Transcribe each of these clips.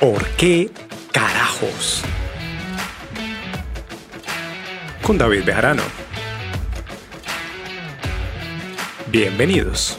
¿Por qué carajos? Con David Bejarano. Bienvenidos.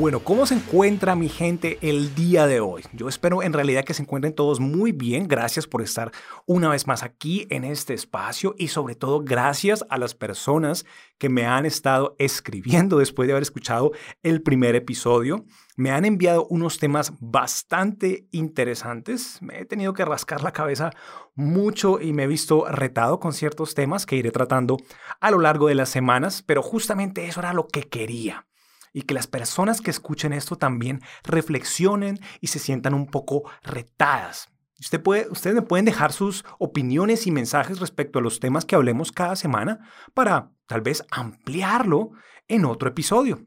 Bueno, ¿cómo se encuentra mi gente el día de hoy? Yo espero en realidad que se encuentren todos muy bien. Gracias por estar una vez más aquí en este espacio y sobre todo gracias a las personas que me han estado escribiendo después de haber escuchado el primer episodio. Me han enviado unos temas bastante interesantes. Me he tenido que rascar la cabeza mucho y me he visto retado con ciertos temas que iré tratando a lo largo de las semanas, pero justamente eso era lo que quería y que las personas que escuchen esto también reflexionen y se sientan un poco retadas. Usted puede, ustedes me pueden dejar sus opiniones y mensajes respecto a los temas que hablemos cada semana para tal vez ampliarlo en otro episodio.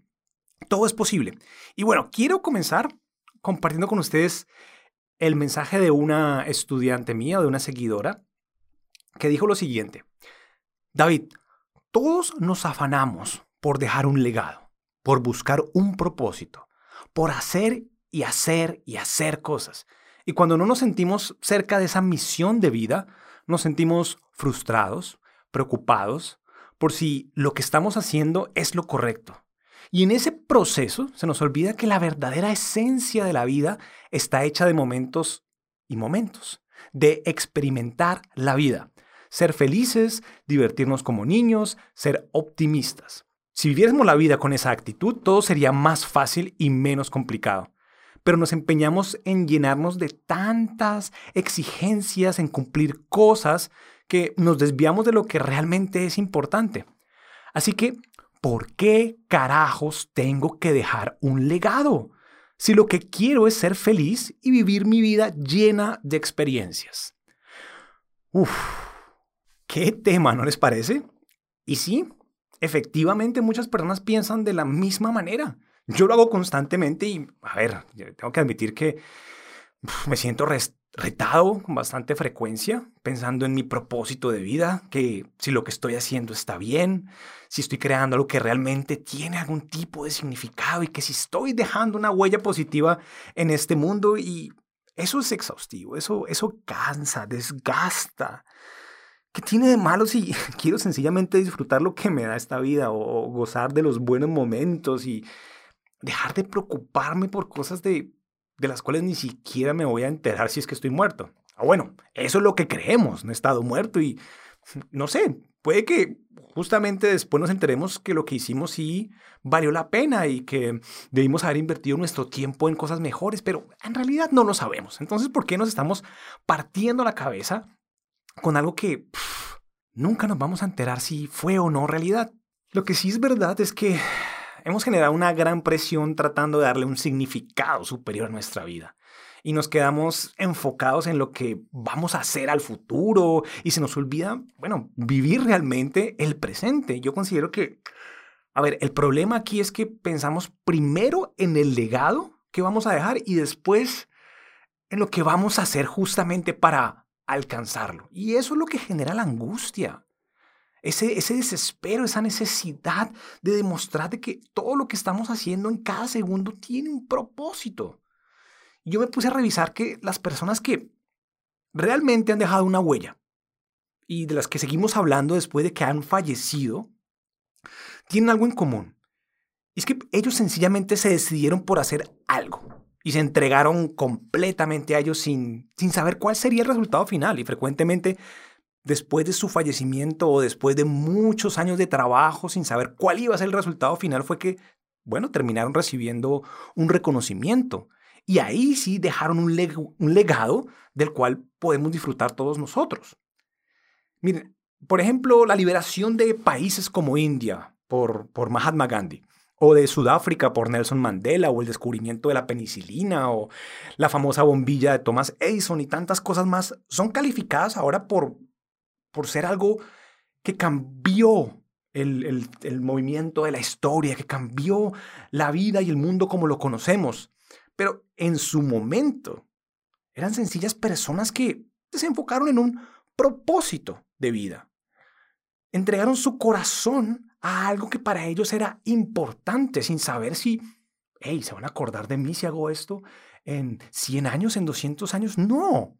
Todo es posible. Y bueno, quiero comenzar compartiendo con ustedes el mensaje de una estudiante mía, de una seguidora, que dijo lo siguiente. David, todos nos afanamos por dejar un legado por buscar un propósito, por hacer y hacer y hacer cosas. Y cuando no nos sentimos cerca de esa misión de vida, nos sentimos frustrados, preocupados por si lo que estamos haciendo es lo correcto. Y en ese proceso se nos olvida que la verdadera esencia de la vida está hecha de momentos y momentos, de experimentar la vida, ser felices, divertirnos como niños, ser optimistas. Si viviéramos la vida con esa actitud, todo sería más fácil y menos complicado. Pero nos empeñamos en llenarnos de tantas exigencias, en cumplir cosas, que nos desviamos de lo que realmente es importante. Así que, ¿por qué carajos tengo que dejar un legado? Si lo que quiero es ser feliz y vivir mi vida llena de experiencias. Uf, qué tema, ¿no les parece? Y sí, efectivamente muchas personas piensan de la misma manera. Yo lo hago constantemente y, a ver, tengo que admitir que me siento retado con bastante frecuencia, pensando en mi propósito de vida, que si lo que estoy haciendo está bien, si estoy creando algo que realmente tiene algún tipo de significado y que si estoy dejando una huella positiva en este mundo y eso es exhaustivo, eso, eso cansa, desgasta. ¿Qué tiene de malo si quiero sencillamente disfrutar lo que me da esta vida o gozar de los buenos momentos y dejar de preocuparme por cosas de, de las cuales ni siquiera me voy a enterar si es que estoy muerto? Ah, bueno, eso es lo que creemos, no he estado muerto y no sé, puede que justamente después nos enteremos que lo que hicimos sí valió la pena y que debimos haber invertido nuestro tiempo en cosas mejores, pero en realidad no lo sabemos. Entonces, ¿por qué nos estamos partiendo la cabeza con algo que nunca nos vamos a enterar si fue o no realidad. Lo que sí es verdad es que hemos generado una gran presión tratando de darle un significado superior a nuestra vida. Y nos quedamos enfocados en lo que vamos a hacer al futuro y se nos olvida, bueno, vivir realmente el presente. Yo considero que, a ver, el problema aquí es que pensamos primero en el legado que vamos a dejar y después en lo que vamos a hacer justamente para alcanzarlo. Y eso es lo que genera la angustia. Ese, ese desespero, esa necesidad de demostrar de que todo lo que estamos haciendo en cada segundo tiene un propósito. Yo me puse a revisar que las personas que realmente han dejado una huella y de las que seguimos hablando después de que han fallecido, tienen algo en común. Es que ellos sencillamente se decidieron por hacer algo y se entregaron completamente a ellos sin, sin saber cuál sería el resultado final. Y frecuentemente, después de su fallecimiento o después de muchos años de trabajo sin saber cuál iba a ser el resultado final, fue que, bueno, terminaron recibiendo un reconocimiento. Y ahí sí dejaron un, legado del cual podemos disfrutar todos nosotros. Miren, por ejemplo, la liberación de países como India por, por Mahatma Gandhi o de Sudáfrica por Nelson Mandela, o el descubrimiento de la penicilina, o la famosa bombilla de Thomas Edison y tantas cosas más, son calificadas ahora por, por ser algo que cambió el, el, movimiento de la historia, que cambió la vida y el mundo como lo conocemos. Pero en su momento eran sencillas personas que se enfocaron en un propósito de vida. Entregaron su corazón a algo que para ellos era importante, sin saber si, hey, ¿se van a acordar de mí si hago esto en 100 años, en 200 años? No.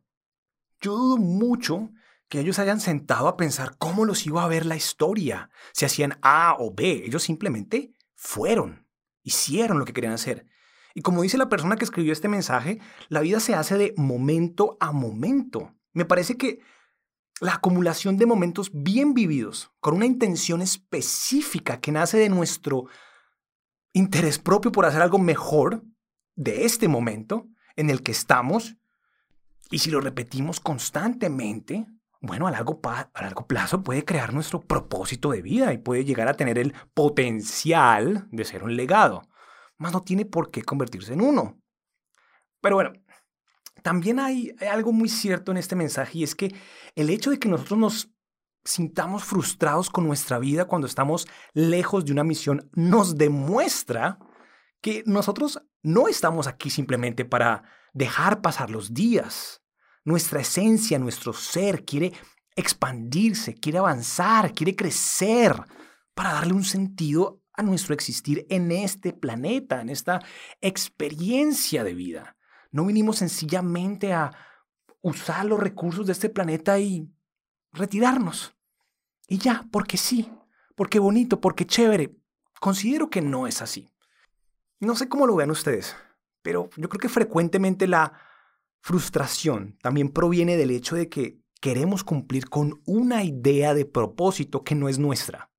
Yo dudo mucho que ellos hayan sentado a pensar cómo los iba a ver la historia, si hacían A o B. Ellos simplemente fueron, hicieron lo que querían hacer. Y como dice la persona que escribió este mensaje, la vida se hace de momento a momento. Me parece que la acumulación de momentos bien vividos, con una intención específica que nace de nuestro interés propio por hacer algo mejor de este momento en el que estamos, y si lo repetimos constantemente, bueno, a largo, a largo plazo puede crear nuestro propósito de vida y puede llegar a tener el potencial de ser un legado más no tiene por qué convertirse en uno. Pero bueno, también hay, algo muy cierto en este mensaje y es que el hecho de que nosotros nos sintamos frustrados con nuestra vida cuando estamos lejos de una misión nos demuestra que nosotros no estamos aquí simplemente para dejar pasar los días. Nuestra esencia, nuestro ser quiere expandirse, quiere avanzar, quiere crecer para darle un sentido a nuestro existir en este planeta, en esta experiencia de vida. No vinimos sencillamente a usar los recursos de este planeta y retirarnos. Y ya, porque sí, porque bonito, porque chévere. Considero que no es así. No sé cómo lo vean ustedes, pero yo creo que frecuentemente la frustración también proviene del hecho de que queremos cumplir con una idea de propósito que no es nuestra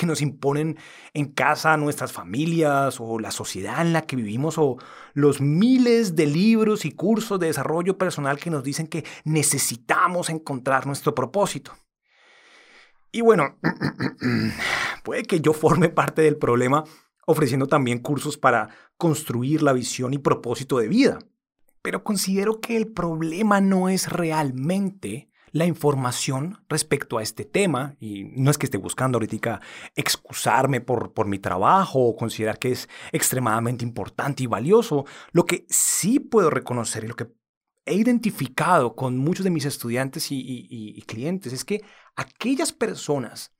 que nos imponen en casa nuestras familias o la sociedad en la que vivimos o los miles de libros y cursos de desarrollo personal que nos dicen que necesitamos encontrar nuestro propósito. Y bueno, puede que yo forme parte del problema ofreciendo también cursos para construir la visión y propósito de vida. Pero considero que el problema no es realmente la información respecto a este tema, y no es que esté buscando ahorita excusarme por, por mi trabajo o considerar que es extremadamente importante y valioso, lo que sí puedo reconocer y lo que he identificado con muchos de mis estudiantes y clientes es que aquellas personas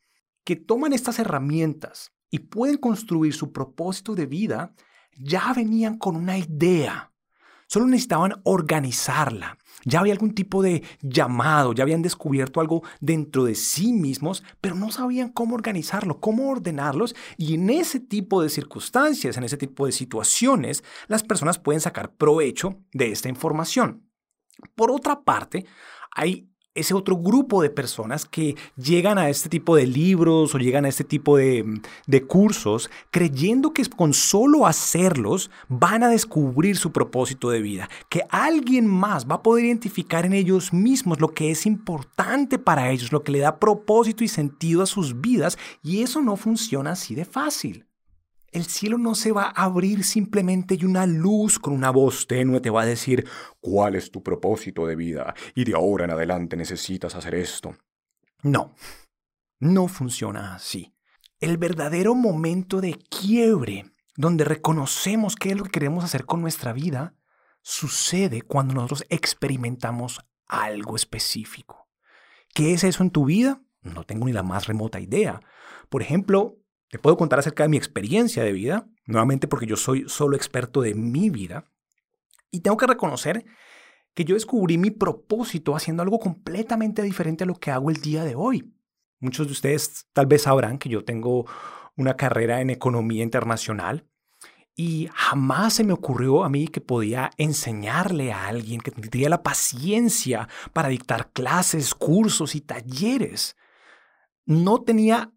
que toman estas herramientas y pueden construir su propósito de vida, ya venían con una idea. Solo necesitaban organizarla, ya había algún tipo de llamado, ya habían descubierto algo dentro de sí mismos, pero no sabían cómo organizarlo, cómo ordenarlos. Y en ese tipo de circunstancias, en ese tipo de situaciones, las personas pueden sacar provecho de esta información. Por otra parte, hay ese otro grupo de personas que llegan a este tipo de libros o llegan a este tipo de, de, cursos creyendo que con solo hacerlos van a descubrir su propósito de vida, que alguien más va a poder identificar en ellos mismos lo que es importante para ellos, lo que le da propósito y sentido a sus vidas y eso no funciona así de fácil. El cielo no se va a abrir simplemente y una luz con una voz tenue te va a decir cuál es tu propósito de vida y de ahora en adelante necesitas hacer esto. No, no funciona así. El verdadero momento de quiebre, donde reconocemos qué es lo que queremos hacer con nuestra vida, sucede cuando nosotros experimentamos algo específico. ¿Qué es eso en tu vida? No tengo ni la más remota idea. Por ejemplo, te puedo contar acerca de mi experiencia de vida, nuevamente porque yo soy solo experto de mi vida. Y tengo que reconocer que yo descubrí mi propósito haciendo algo completamente diferente a lo que hago el día de hoy. Muchos de ustedes tal vez sabrán que yo tengo una carrera en economía internacional y jamás se me ocurrió a mí que podía enseñarle a alguien que tendría la paciencia para dictar clases, cursos y talleres. No tenía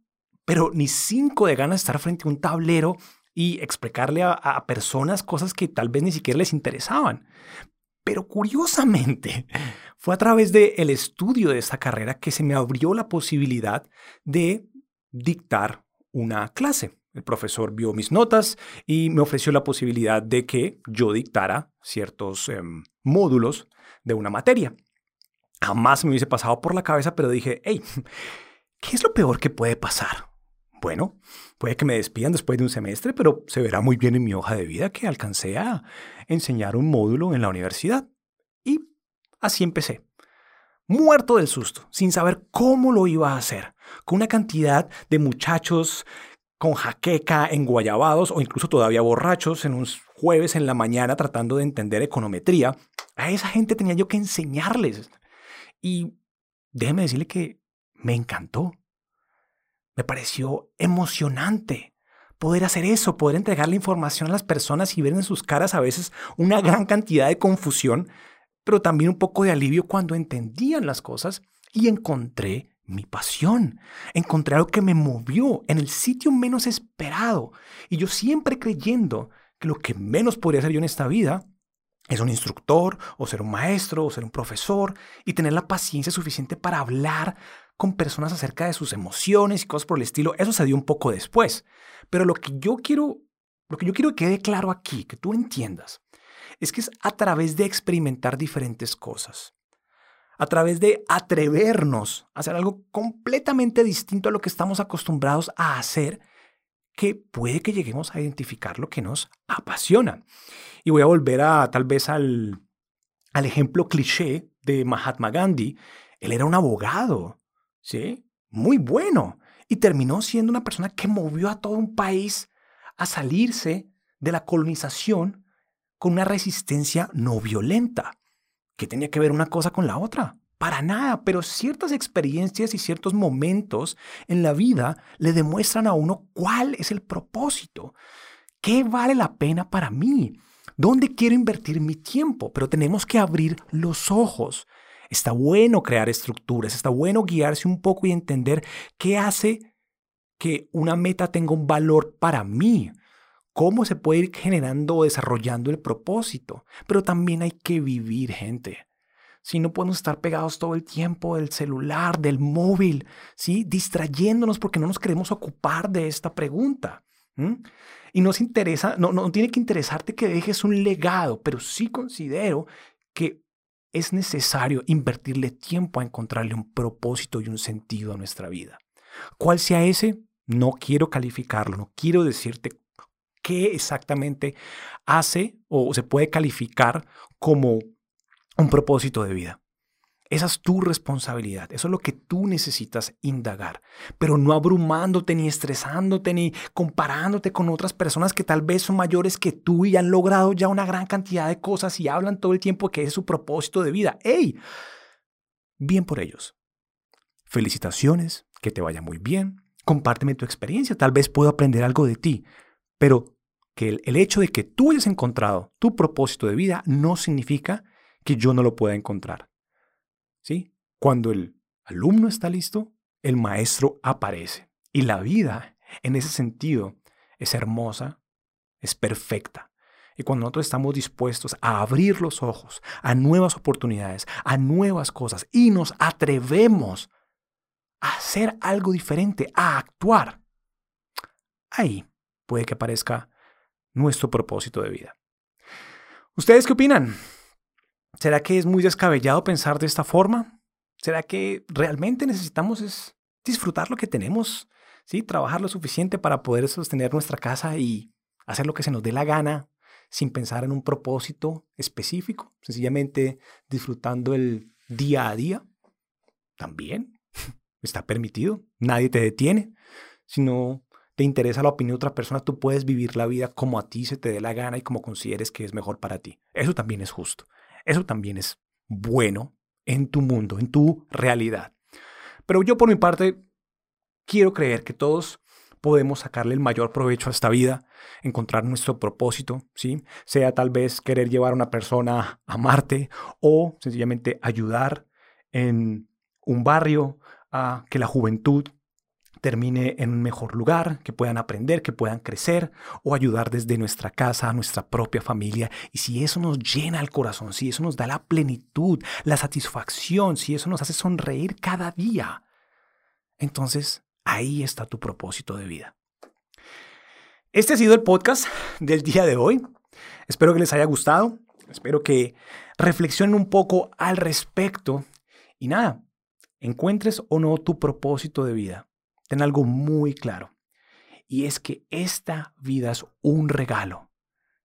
pero ni cinco de ganas de estar frente a un tablero y explicarle a, personas cosas que tal vez ni siquiera les interesaban. Pero curiosamente, fue a través del estudio de esta carrera que se me abrió la posibilidad de dictar una clase. El profesor vio mis notas y me ofreció la posibilidad de que yo dictara ciertos em, módulos de una materia. Jamás me hubiese pasado por la cabeza, pero dije, hey, ¿qué es lo peor que puede pasar? Bueno, puede que me despidan después de un semestre, pero se verá muy bien en mi hoja de vida que alcancé a enseñar un módulo en la universidad. Y así empecé. muerto del susto, sin saber cómo lo iba a hacer, con una cantidad de muchachos con jaqueca, en guayabados o incluso todavía borrachos en un jueves en la mañana tratando de entender econometría. A esa gente tenía yo que enseñarles. Y déjeme decirle que me encantó. Me pareció emocionante poder hacer eso, poder entregar la información a las personas y ver en sus caras a veces una gran cantidad de confusión, pero también un poco de alivio cuando entendían las cosas y encontré mi pasión. Encontré algo que me movió en el sitio menos esperado. Y yo siempre creyendo que lo que menos podría hacer yo en esta vida es un instructor o ser un maestro o ser un profesor y tener la paciencia suficiente para hablar con personas acerca de sus emociones y cosas por el estilo. Eso se dio un poco después. Pero lo que yo quiero, lo que yo quiero que quede claro aquí, que tú entiendas, es que es a través de experimentar diferentes cosas a través de atrevernos a hacer algo completamente distinto a lo que estamos acostumbrados a hacer, que puede que lleguemos a identificar lo que nos apasiona. Y voy a volver a tal vez al, al ejemplo cliché de Mahatma Gandhi. Él era un abogado, ¿sí? Muy bueno. Y terminó siendo una persona que movió a todo un país a salirse de la colonización con una resistencia no violenta. ¿Qué tenía que ver una cosa con la otra? Para nada, pero ciertas experiencias y ciertos momentos en la vida le demuestran a uno cuál es el propósito. ¿Qué vale la pena para mí? ¿Dónde quiero invertir mi tiempo? Pero tenemos que abrir los ojos. Está bueno crear estructuras, está bueno guiarse un poco y entender qué hace que una meta tenga un valor para mí cómo se puede ir generando o desarrollando el propósito. Pero también hay que vivir, gente. Si no podemos estar pegados todo el tiempo del celular, del móvil, ¿sí? distrayéndonos porque no nos queremos ocupar de esta pregunta. Y nos interesa, no, no tiene que interesarte que dejes un legado, pero sí considero que es necesario invertirle tiempo a encontrarle un propósito y un sentido a nuestra vida. ¿Cuál sea ese? No quiero calificarlo, no quiero decirte qué exactamente hace o se puede calificar como un propósito de vida. Esa es tu responsabilidad, eso es lo que tú necesitas indagar, pero no abrumándote ni estresándote ni comparándote con otras personas que tal vez son mayores que tú y han logrado ya una gran cantidad de cosas y hablan todo el tiempo que es su propósito de vida. ¡Ey! Bien por ellos. Felicitaciones, que te vaya muy bien. Compárteme tu experiencia, tal vez puedo aprender algo de ti, pero que el, hecho de que tú hayas encontrado tu propósito de vida no significa que yo no lo pueda encontrar. ¿Sí? Cuando el alumno está listo, el maestro aparece. Y la vida, en ese sentido, es hermosa, es perfecta. Y cuando nosotros estamos dispuestos a abrir los ojos a nuevas oportunidades, a nuevas cosas, y nos atrevemos a hacer algo diferente, a actuar, ahí puede que aparezca nuestro propósito de vida. ¿Ustedes qué opinan? ¿Será que es muy descabellado pensar de esta forma? ¿Será que realmente necesitamos es disfrutar lo que tenemos? ¿Sí? Trabajar lo suficiente para poder sostener nuestra casa y hacer lo que se nos dé la gana sin pensar en un propósito específico, sencillamente disfrutando el día a día. También está permitido, nadie te detiene, sino te interesa la opinión de otra persona, tú puedes vivir la vida como a ti se te dé la gana y como consideres que es mejor para ti. Eso también es justo. Eso también es bueno en tu mundo, en tu realidad. Pero yo por mi parte quiero creer que todos podemos sacarle el mayor provecho a esta vida, encontrar nuestro propósito, ¿sí? Sea tal vez querer llevar a una persona a Marte o sencillamente ayudar en un barrio a que la juventud termine en un mejor lugar, que puedan aprender, que puedan crecer o ayudar desde nuestra casa a nuestra propia familia. Y si eso nos llena el corazón, si eso nos da la plenitud, la satisfacción, si eso nos hace sonreír cada día, entonces ahí está tu propósito de vida. Este ha sido el podcast del día de hoy. Espero que les haya gustado. Espero que reflexionen un poco al respecto. Y nada, encuentres o no tu propósito de vida ten algo muy claro. Y es que esta vida es un regalo.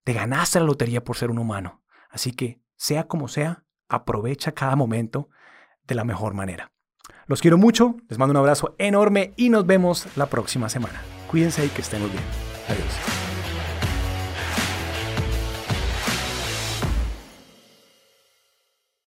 Te ganaste la lotería por ser un humano. Así que, sea como sea, aprovecha cada momento de la mejor manera. Los quiero mucho, les mando un abrazo enorme y nos vemos la próxima semana. Cuídense y que estén muy bien. Adiós.